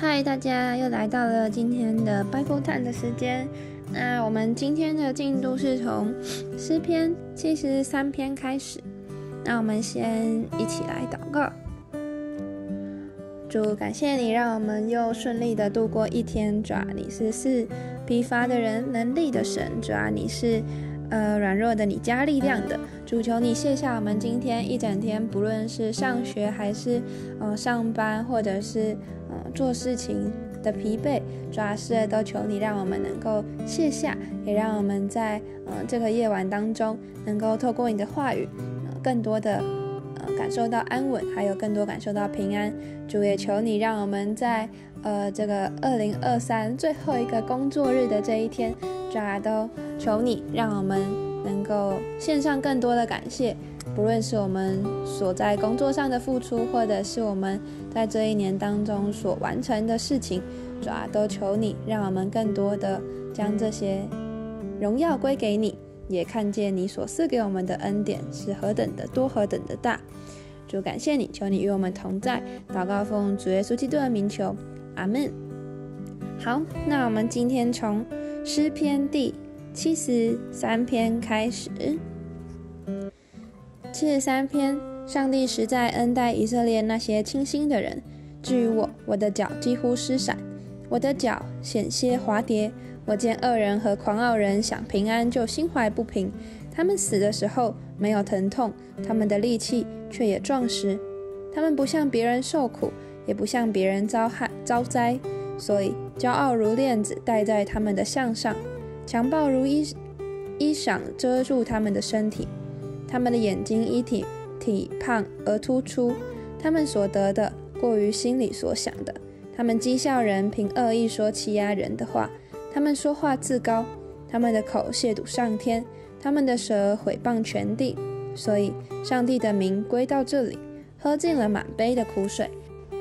嗨，大家又来到了今天的 Bible Time 的时间。那我们今天的进度是从诗篇七十三篇开始。那我们先一起来祷告。主，感谢你让我们又顺利的度过一天。主啊，你是是疲乏的人能力的神。主啊，你是呃软弱的你加力量的。主，求你卸下我们今天一整天，不论是上学还是呃上班，或者是。做事情的疲惫，主要是都求你让我们能够卸下，也让我们在呃这个夜晚当中，能够透过你的话语，呃更多的呃感受到安稳，还有更多感受到平安。主也求你让我们在呃这个二零二三最后一个工作日的这一天，主要都求你让我们能够献上更多的感谢。不论是我们所在工作上的付出，或者是我们在这一年当中所完成的事情，主啊，都求你让我们更多的将这些荣耀归给你，也看见你所赐给我们的恩典是何等的多，何等的大。主，感谢你，求你与我们同在。祷告奉主耶稣基督的名求，阿门。好，那我们今天从诗篇第七十三篇开始。七十三篇，上帝实在恩待以色列那些清心的人。至于我，我的脚几乎失闪，我的脚险些滑跌。我见恶人和狂傲人想平安，就心怀不平。他们死的时候没有疼痛，他们的力气却也壮实。他们不向别人受苦，也不向别人遭害遭灾，所以骄傲如链子戴在他们的项上，强暴如衣衣裳遮住他们的身体。他们的眼睛一体体胖而突出，他们所得的过于心里所想的。他们讥笑人，凭恶意说欺压人的话。他们说话自高，他们的口亵渎上天，他们的舌毁谤全地。所以上帝的名归到这里，喝尽了满杯的苦水。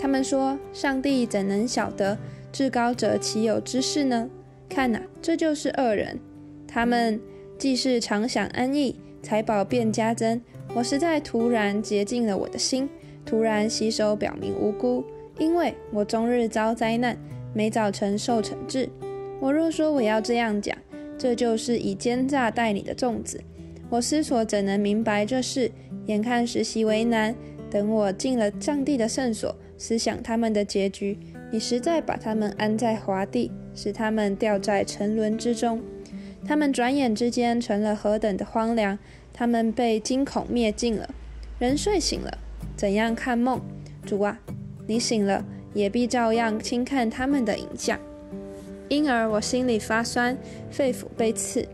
他们说：上帝怎能晓得？至高者岂有知识呢？看哪，这就是恶人。他们既是常享安逸。财宝便加增，我实在突然洁净了我的心，突然洗手表明无辜，因为我终日遭灾难，每早晨受惩治。我若说我要这样讲，这就是以奸诈待你的粽子。我思索怎能明白这事？眼看实习为难，等我进了上帝的圣所，思想他们的结局，你实在把他们安在华地，使他们掉在沉沦之中。他们转眼之间成了何等的荒凉！他们被惊恐灭尽了。人睡醒了，怎样看梦？主啊，你醒了，也必照样轻看他们的影像。因而我心里发酸，肺腑被刺。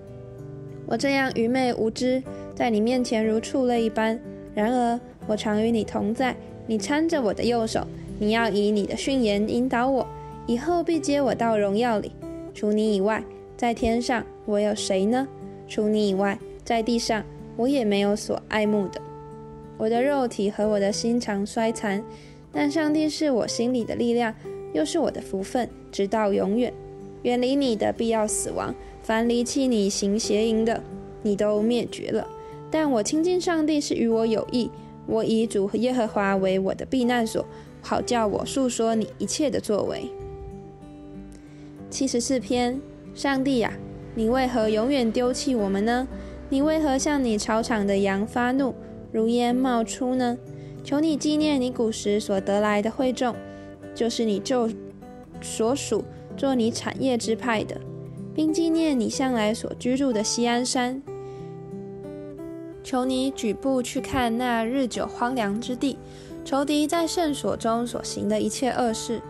我这样愚昧无知，在你面前如畜类一般。然而我常与你同在，你搀着我的右手，你要以你的训言引导我，以后必接我到荣耀里。除你以外，在天上。我有谁呢？除你以外，在地上我也没有所爱慕的。我的肉体和我的心肠衰残，但上帝是我心里的力量，又是我的福分，直到永远。远离你的必要死亡，凡离弃你行邪淫的，你都灭绝了。但我亲近上帝是与我有益，我以主耶和华为我的避难所，好叫我述说你一切的作为。七十四篇，上帝呀。你为何永远丢弃我们呢？你为何向你草场的羊发怒，如烟冒出呢？求你纪念你古时所得来的会众，就是你旧所属做你产业之派的，并纪念你向来所居住的西安山。求你举步去看那日久荒凉之地，仇敌在圣所中所行的一切恶事。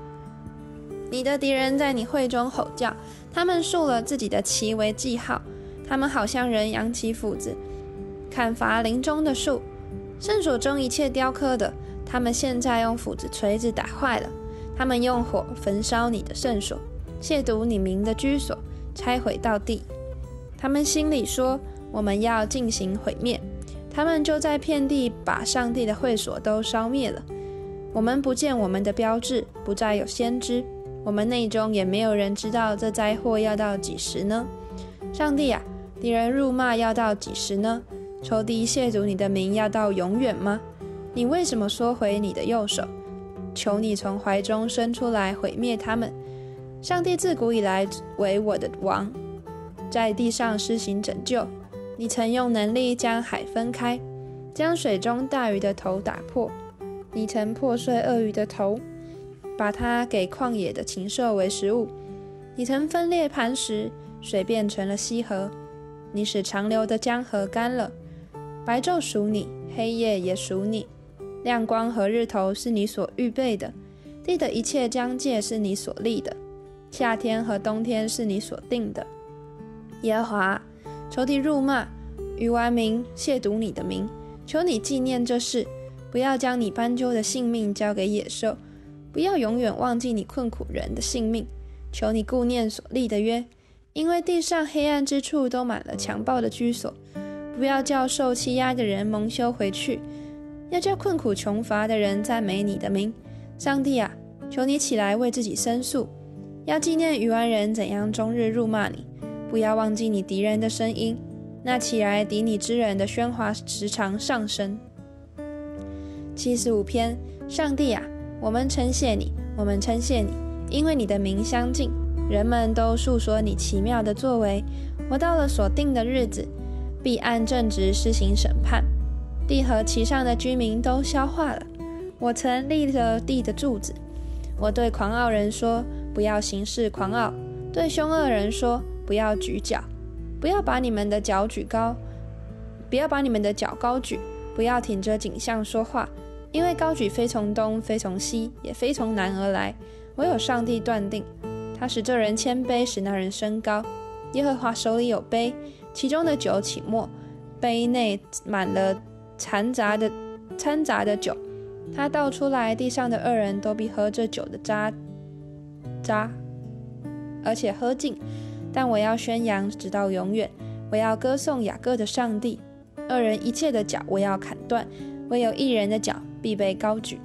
你的敌人在你会中吼叫。他们竖了自己的旗为记号，他们好像人扬起斧子，砍伐林中的树，圣所中一切雕刻的，他们现在用斧子、锤子打坏了。他们用火焚烧你的圣所，亵渎你名的居所，拆毁到地。他们心里说：我们要进行毁灭。他们就在遍地把上帝的会所都烧灭了。我们不见我们的标志，不再有先知。我们内中也没有人知道这灾祸要到几时呢？上帝啊，敌人辱骂要到几时呢？仇敌亵渎你的名要到永远吗？你为什么缩回你的右手？求你从怀中伸出来，毁灭他们。上帝自古以来为我的王，在地上施行拯救。你曾用能力将海分开，将水中大鱼的头打破。你曾破碎鳄鱼的头，把它给旷野的禽兽为食物。你曾分裂磐石，水变成了溪河。你使长流的江河干了。白昼属你，黑夜也属你。亮光和日头是你所预备的，地的一切疆界是你所立的。夏天和冬天是你所定的。耶和华，仇敌辱骂，与完民亵渎你的名，求你纪念这事。不要将你斑鸠的性命交给野兽，不要永远忘记你困苦人的性命。求你顾念所立的约，因为地上黑暗之处都满了强暴的居所。不要叫受欺压的人蒙羞回去，要叫困苦穷乏的人赞美你的名。上帝啊，求你起来为自己申诉，要纪念愚顽人怎样终日辱骂你。不要忘记你敌人的声音，那起来敌你之人的喧哗时常上升。七十五篇，上帝啊，我们称谢你，我们称谢你，因为你的名相近，人们都述说你奇妙的作为。我到了所定的日子，必按正直施行审判，地和其上的居民都消化了。我曾立了地的柱子，我对狂傲人说：不要行事狂傲；对凶恶人说：不要举脚，不要把你们的脚举高，不要把你们的脚高举，不要挺着颈项说话。因为高举非从东，非从西，也非从南而来，唯有上帝断定。他使这人谦卑，使那人升高。耶和华手里有杯，其中的酒起沫，杯内满了掺杂的掺杂的酒。他倒出来，地上的恶人都必喝这酒的渣渣，而且喝尽。但我要宣扬直到永远，我要歌颂雅各的上帝。恶人一切的脚我要砍断，唯有一人的脚。必被高举。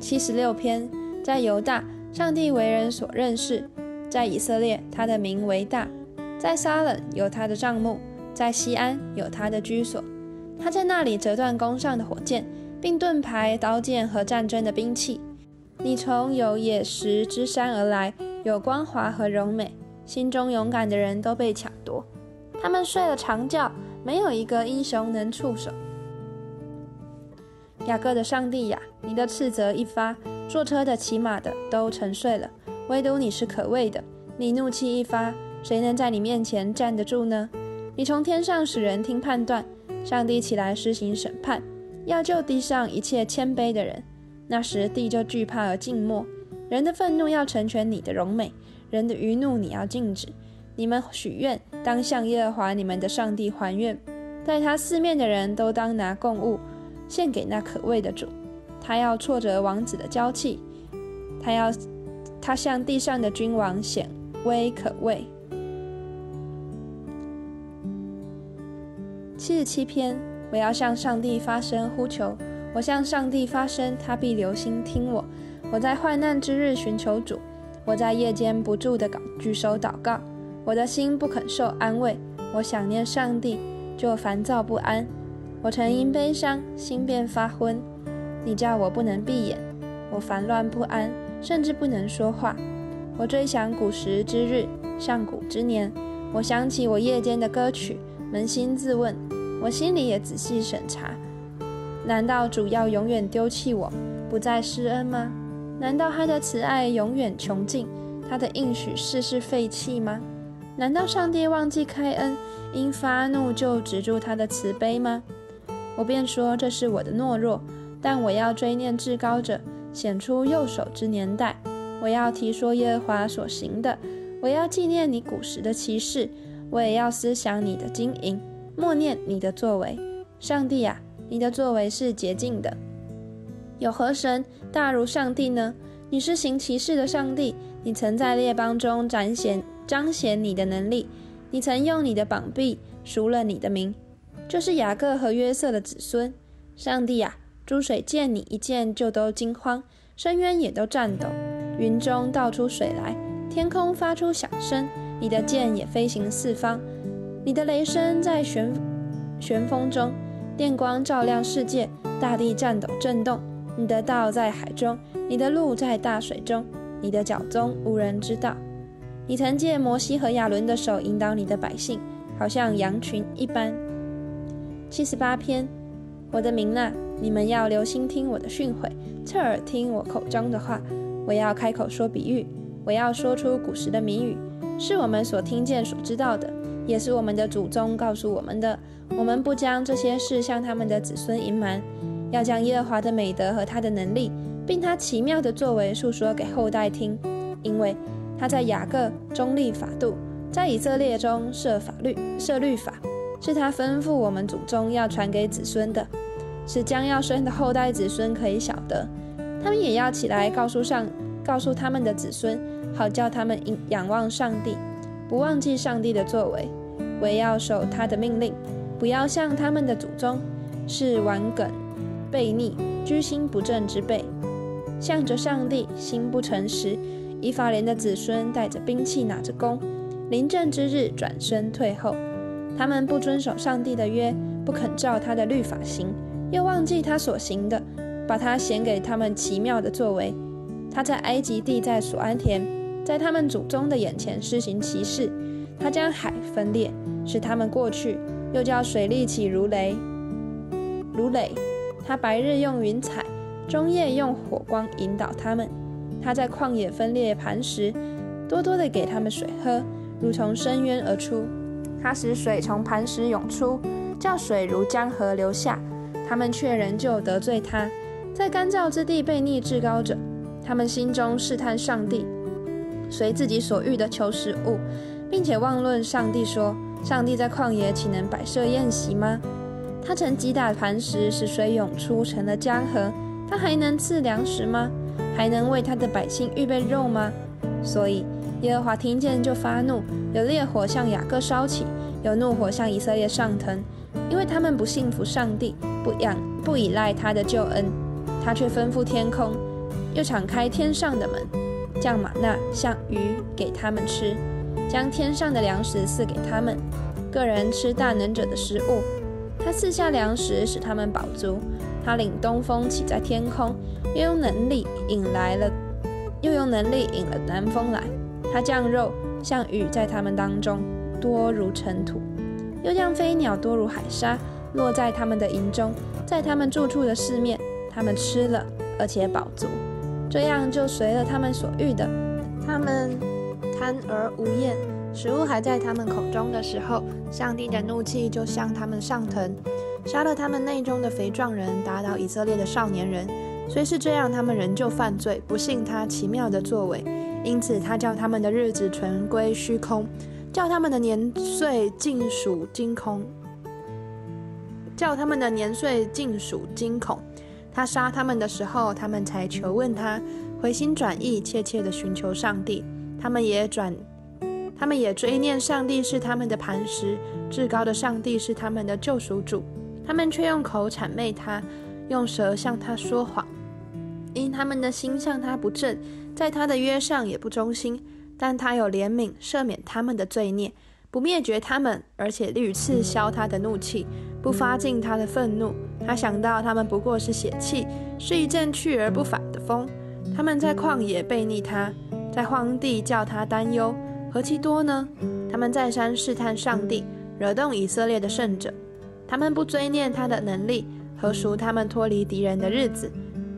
七十六篇，在犹大，上帝为人所认识；在以色列，他的名为大；在撒冷有他的帐幕，在西安有他的居所。他在那里折断弓上的火箭，并盾牌、刀剑和战争的兵器。你从有野石之山而来，有光华和荣美，心中勇敢的人都被抢夺。他们睡了长觉，没有一个英雄能触手。雅各的上帝呀，你的斥责一发，坐车的、骑马的都沉睡了，唯独你是可畏的。你怒气一发，谁能在你面前站得住呢？你从天上使人听判断，上帝起来施行审判，要救地上一切谦卑的人。那时地就惧怕而静默。人的愤怒要成全你的荣美，人的愚怒你要禁止。你们许愿，当向耶和华你们的上帝还愿，在他四面的人都当拿供物。献给那可畏的主，他要挫折王子的娇气，他要他向地上的君王显威可畏。七十七篇，我要向上帝发声呼求，我向上帝发声，他必留心听我。我在患难之日寻求主，我在夜间不住的举手祷告，我的心不肯受安慰，我想念上帝，就烦躁不安。我曾因悲伤，心便发昏。你叫我不能闭眼，我烦乱不安，甚至不能说话。我追想古时之日，上古之年。我想起我夜间的歌曲，扪心自问，我心里也仔细审查：难道主要永远丢弃我，不再施恩吗？难道他的慈爱永远穷尽，他的应许事事废弃吗？难道上帝忘记开恩，因发怒就止住他的慈悲吗？我便说这是我的懦弱，但我要追念至高者显出右手之年代。我要提说耶和华所行的，我要纪念你古时的骑士，我也要思想你的经营，默念你的作为。上帝啊，你的作为是洁净的。有何神大如上帝呢？你是行骑士的上帝，你曾在列邦中展显彰显你的能力，你曾用你的膀臂赎了你的名。就是雅各和约瑟的子孙，上帝啊，诸水见你一见就都惊慌，深渊也都颤抖，云中倒出水来，天空发出响声，你的剑也飞行四方，你的雷声在旋旋风中，电光照亮世界，大地颤抖震动，你的道在海中，你的路在大水中，你的脚踪无人知道。你曾借摩西和亚伦的手引导你的百姓，好像羊群一般。七十八篇，我的民呐，你们要留心听我的训诲，侧耳听我口中的话。我要开口说比喻，我要说出古时的谜语，是我们所听见、所知道的，也是我们的祖宗告诉我们的。我们不将这些事向他们的子孙隐瞒，要将耶和华的美德和他的能力，并他奇妙的作为述说给后代听，因为他在雅各中立法度，在以色列中设法律、设律法，是他吩咐我们祖宗要传给子孙的，是将要生的后代子孙可以晓得。他们也要起来告诉上，告诉他们的子孙，好叫他们仰望上帝，不忘记上帝的作为，唯要守他的命令，不要像他们的祖宗，是顽梗、悖逆、居心不正之辈，向着上帝心不诚实。以法莲的子孙带着兵器，拿着弓，临阵之日转身退后。他们不遵守上帝的约，不肯照他的律法行，又忘记他所行的。把他显给他们奇妙的作为，他在埃及地，在索安田，在他们祖宗的眼前施行奇事。他将海分裂，使他们过去；又叫水立起如雷，如雷。他白日用云彩，中夜用火光引导他们。他在旷野分裂磐石，多多的给他们水喝，如从深渊而出。他使水从磐石涌出，叫水如江河流下。他们却仍旧得罪他。在干燥之地被逆至高者，他们心中试探上帝，随自己所欲的求食物，并且妄论上帝说：“上帝在旷野岂能摆设宴席吗？他曾击打磐石，使水涌出，成了江河。他还能赐粮食吗？还能为他的百姓预备肉吗？”所以耶和华听见就发怒，有烈火向雅各烧起，有怒火向以色列上腾，因为他们不信服上帝，不仰不依赖他的救恩。他却吩咐天空，又敞开天上的门，降玛纳像鱼给他们吃，将天上的粮食赐给他们，个人吃大能者的食物。他赐下粮食，使他们饱足。他领东风起在天空，又用能力引来了，又用能力引了南风来。他降肉像雨在他们当中，多如尘土；又像飞鸟多如海沙，落在他们的营中，在他们住处的四面。他们吃了，而且饱足，这样就随了他们所欲的。他们贪而无厌，食物还在他们口中的时候，上帝的怒气就向他们上腾，杀了他们内中的肥壮人，打倒以色列的少年人。虽是这样，他们仍旧犯罪，不信他奇妙的作为，因此他叫他们的日子存归虚空，叫他们的年岁尽属惊恐，叫他们的年岁尽属惊恐。他杀他们的时候，他们才求问他，回心转意，切切的寻求上帝。他们也转，他们也追念上帝是他们的磐石，至高的上帝是他们的救赎主。他们却用口谄媚他，用舌向他说谎，因他们的心向他不正，在他的约上也不忠心。但他有怜悯，赦免他们的罪孽，不灭绝他们，而且屡次消他的怒气，不发尽他的愤怒。他想到他们不过是血气，是一阵去而不返的风。他们在旷野背逆他，在荒地叫他担忧，何其多呢？他们再三试探上帝，惹动以色列的圣者。他们不追念他的能力，何赎他们脱离敌人的日子？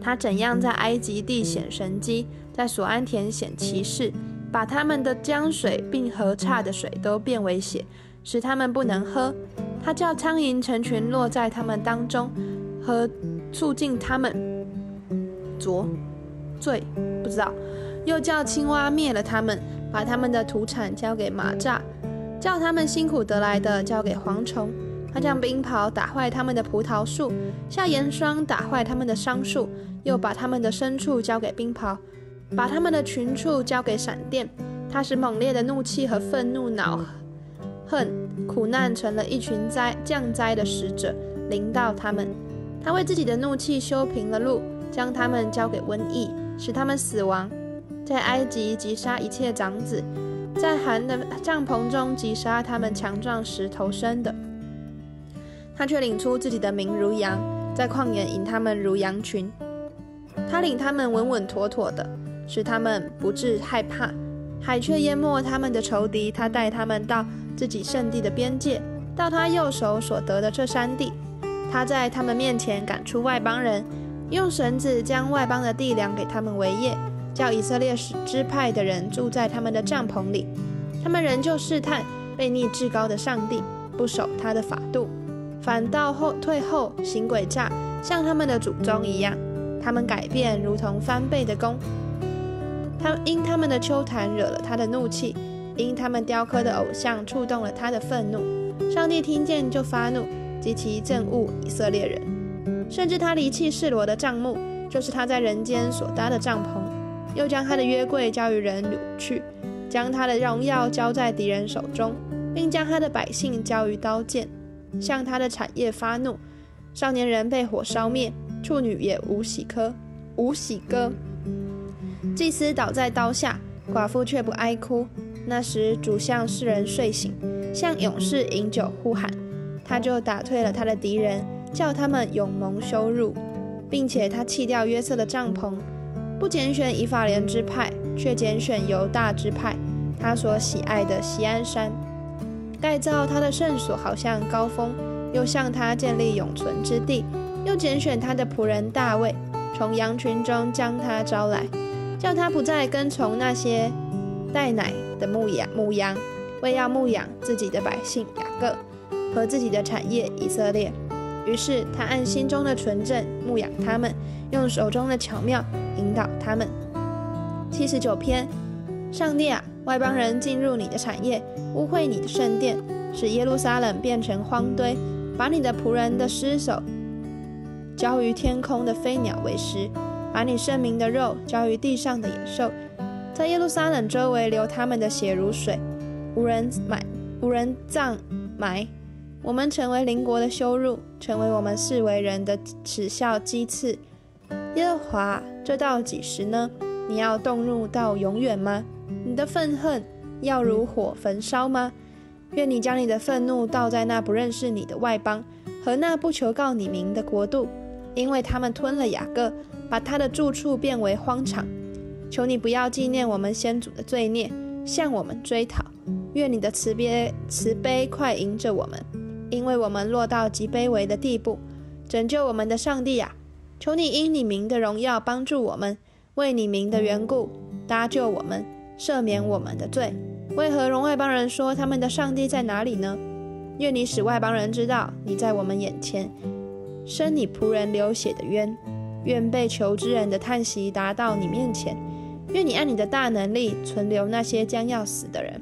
他怎样在埃及地显神机，在索安田显奇事，把他们的江水并河岔的水都变为血，使他们不能喝。他叫苍蝇成群落在他们当中，和促进他们浊罪，不知道。又叫青蛙灭了他们，把他们的土产交给蚂蚱，叫他们辛苦得来的交给蝗虫。他将冰雹打坏他们的葡萄树，下盐霜打坏他们的桑树，又把他们的牲畜交给冰雹，把他们的群畜交给闪电。他使猛烈的怒气和愤怒恼。恨苦难成了一群灾降灾的使者，临到他们。他为自己的怒气修平了路，将他们交给瘟疫，使他们死亡。在埃及击杀一切长子，在寒的帐篷中击杀他们强壮时投生的。他却领出自己的名如羊，在旷野引他们如羊群。他领他们稳稳妥妥的，使他们不致害怕。海却淹没他们的仇敌。他带他们到自己圣地的边界，到他右手所得的这山地。他在他们面前赶出外邦人，用绳子将外邦的地量给他们为业，叫以色列支派的人住在他们的帐篷里。他们仍旧试探被逆至高的上帝，不守他的法度，反倒后退后行诡诈，像他们的祖宗一样。他们改变如同翻倍的弓。他因他们的秋坛惹了他的怒气，因他们雕刻的偶像触动了他的愤怒。上帝听见就发怒，及其憎恶以色列人，甚至他离弃示罗的帐幕，就是他在人间所搭的帐篷，又将他的约柜交于人掳去，将他的荣耀交在敌人手中，并将他的百姓交于刀剑，向他的产业发怒。少年人被火烧灭，处女也无喜歌，无喜歌。祭司倒在刀下，寡妇却不哀哭。那时主向世人睡醒，向勇士饮酒呼喊，他就打退了他的敌人，叫他们永蒙羞辱，并且他弃掉约瑟的帐篷，不拣选以法莲之派，却拣选犹大支派，他所喜爱的锡安山，盖造他的圣所，好像高峰，又向他建立永存之地，又拣选他的仆人大卫，从羊群中将他招来。叫他不再跟从那些带奶的牧羊牧羊，为要牧养自己的百姓雅各和自己的产业以色列。于是他按心中的纯正牧养他们，用手中的巧妙引导他们。七十九篇，上帝啊，外邦人进入你的产业，污秽你的圣殿，使耶路撒冷变成荒堆，把你的仆人的尸首交于天空的飞鸟为食。把你圣明的肉交于地上的野兽，在耶路撒冷周围流他们的血如水，无人埋，无人葬埋。我们成为邻国的羞辱，成为我们视为人的耻笑讥刺。耶和华，这到几时呢？你要动怒到永远吗？你的愤恨要如火焚烧吗？愿你将你的愤怒倒在那不认识你的外邦和那不求告你名的国度，因为他们吞了雅各。把他的住处变为荒场，求你不要纪念我们先祖的罪孽，向我们追讨。愿你的慈悲慈悲快迎着我们，因为我们落到极卑微的地步。拯救我们的上帝啊，求你因你名的荣耀帮助我们，为你名的缘故搭救我们，赦免我们的罪。为何容外邦人说他们的上帝在哪里呢？愿你使外邦人知道你在我们眼前，生你仆人流血的冤。愿被求之人的叹息达到你面前，愿你按你的大能力存留那些将要死的人。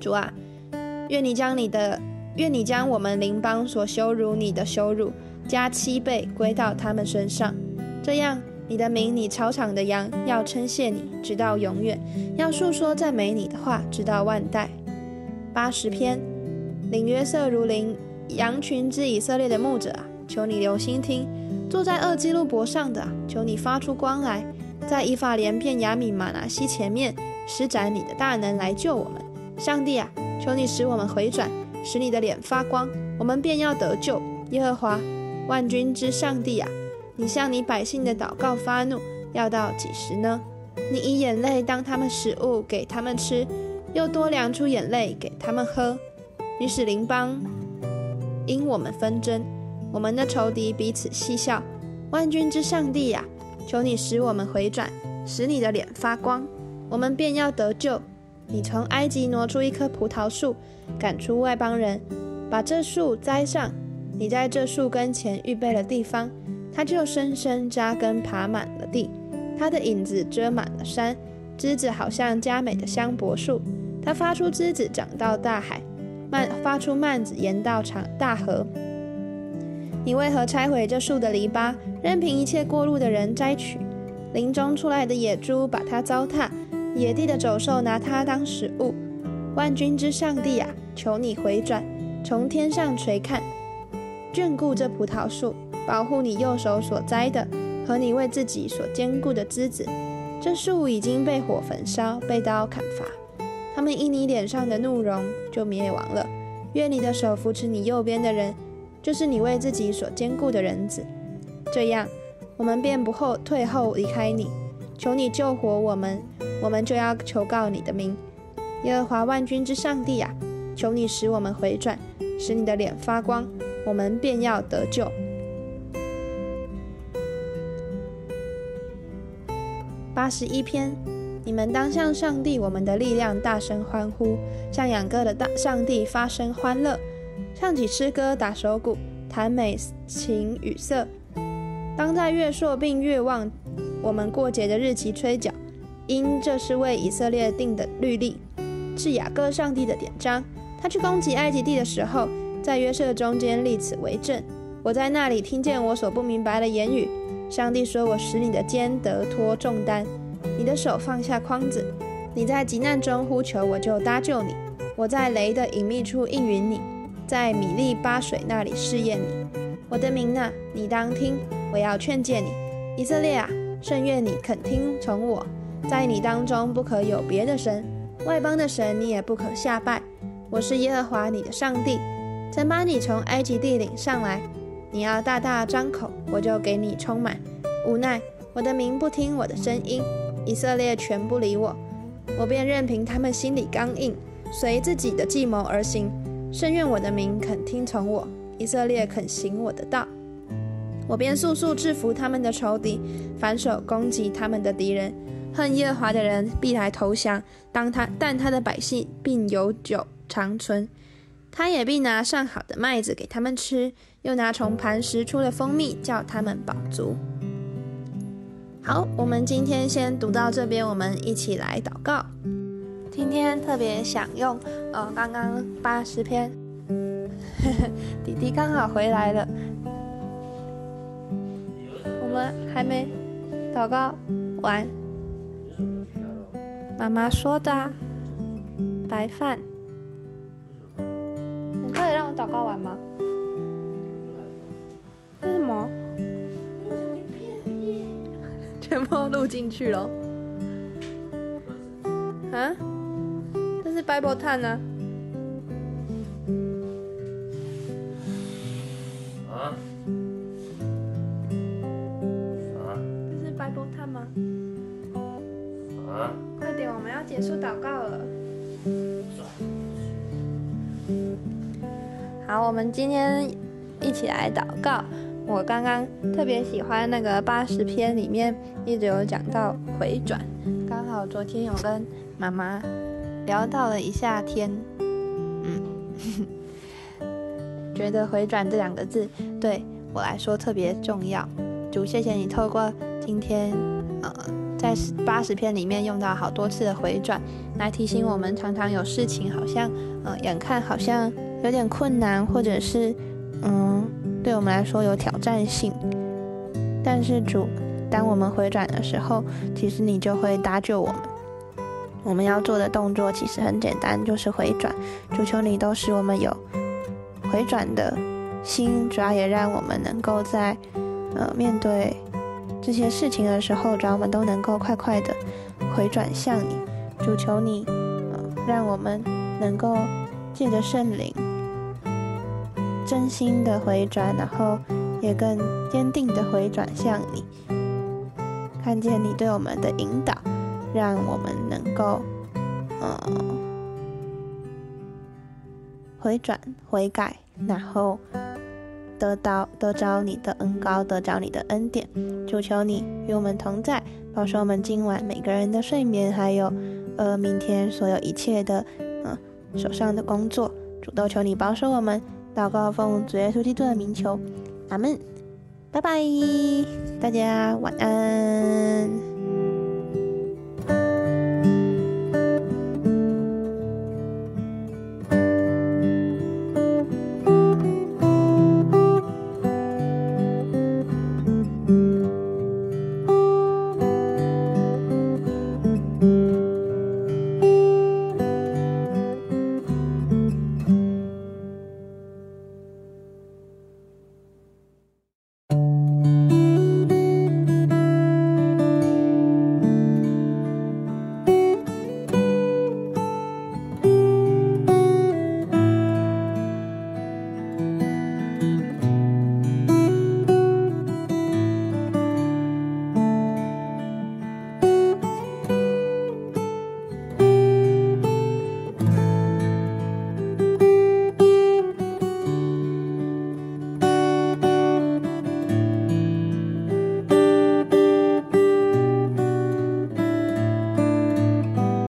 主啊，愿你将你的，愿你将我们邻邦所羞辱你的羞辱加七倍归到他们身上。这样，你的名，你草场的羊要称谢你，直到永远；要述说赞美你的话，直到万代。八十篇，领约瑟如领羊群之以色列的牧者啊，求你留心听。坐在二基路伯上的，求你发出光来，在以法莲片雅米玛拿西前面施展你的大能来救我们。上帝啊，求你使我们回转，使你的脸发光，我们便要得救。耶和华万军之上帝啊，你向你百姓的祷告发怒，要到几时呢？你以眼泪当他们食物给他们吃，又多量出眼泪给他们喝。你使邻邦因我们纷争。我们的仇敌彼此嬉笑，万军之上帝呀，求你使我们回转，使你的脸发光，我们便要得救。你从埃及挪出一棵葡萄树，赶出外邦人，把这树栽上。你在这树根前预备了地方，它就深深扎根，爬满了地。它的影子遮满了山，枝子好像佳美的香柏树。它发出枝子长到大海，蔓发出蔓子延到长大河。你为何拆毁这树的篱笆，任凭一切过路的人摘取？林中出来的野猪把它糟蹋，野地的走兽拿它当食物。万军之上帝啊，求你回转，从天上垂看，眷顾这葡萄树，保护你右手所栽的和你为自己所坚固的枝子。这树已经被火焚烧，被刀砍伐，他们因你脸上的怒容就灭亡了。愿你的手扶持你右边的人。就是你为自己所坚固的人子，这样，我们便不后退后离开你。求你救活我们，我们就要求告你的名。耶和华万军之上帝啊，求你使我们回转，使你的脸发光，我们便要得救。八十一篇，你们当向上帝我们的力量大声欢呼，向养歌的大上帝发声欢乐，唱起诗歌，打手鼓，弹美琴与瑟。当在月朔并月望我们过节的日期吹角，因这是为以色列定的律例，是雅各上帝的典章。他去攻击埃及地的时候，在约瑟中间立此为证。我在那里听见我所不明白的言语。上帝说：“我使你的肩得脱重担，你的手放下筐子。你在急难中呼求，我就搭救你。我在雷的隐秘处应允你，在米利巴水那里试验你。我的名啊，你当听，我要劝诫你，以色列啊，甚愿你肯听从我。在你当中不可有别的神，外邦的神你也不可下拜。我是耶和华你的上帝，曾把你从埃及地领上来。”你要大大张口，我就给你充满。无奈我的民不听我的声音，以色列全不理我，我便任凭他们心里刚硬，随自己的计谋而行。甚愿我的民肯听从我，以色列肯行我的道，我便速速制服他们的仇敌，反手攻击他们的敌人。恨耶和华的人必来投降，当他但他的百姓并有久长存。他也必拿上好的麦子给他们吃，又拿从磐石出的蜂蜜叫他们饱足。好，我们今天先读到这边，我们一起来祷告。今天特别想用，呃，刚刚八十篇，弟弟刚好回来了，我们还没祷告完。妈妈说的白饭。你可以让我祷告完吗？为什么？全部录进去了。啊？这是 Bible Time 呢？啊？这是 Bible Time 吗？啊？快点，我们要结束祷告了。好，我们今天一起来祷告。我刚刚特别喜欢那个八十篇里面一直有讲到回转，刚好昨天有跟妈妈聊到了一下天，嗯，觉得回转这两个字对我来说特别重要。主，谢谢你透过今天呃在八十篇里面用到好多次的回转，来提醒我们常常有事情好像呃眼看好像。有点困难，或者是，嗯，对我们来说有挑战性。但是主，当我们回转的时候，其实你就会搭救我们。我们要做的动作其实很简单，就是回转。主求你都使我们有回转的心，主要也让我们能够在，呃，面对这些事情的时候，主要我们都能够快快的回转向你。主求你，呃，让我们能够借着圣灵。真心的回转，然后也更坚定的回转向你，看见你对我们的引导，让我们能够，呃，回转悔改，然后得到得着你的恩高，得着你的恩典。主求你与我们同在，保守我们今晚每个人的睡眠，还有呃明天所有一切的嗯手上的工作。主都求你保守我们。祷告奉主耶稣基督的名求，阿门，拜拜，大家晚安。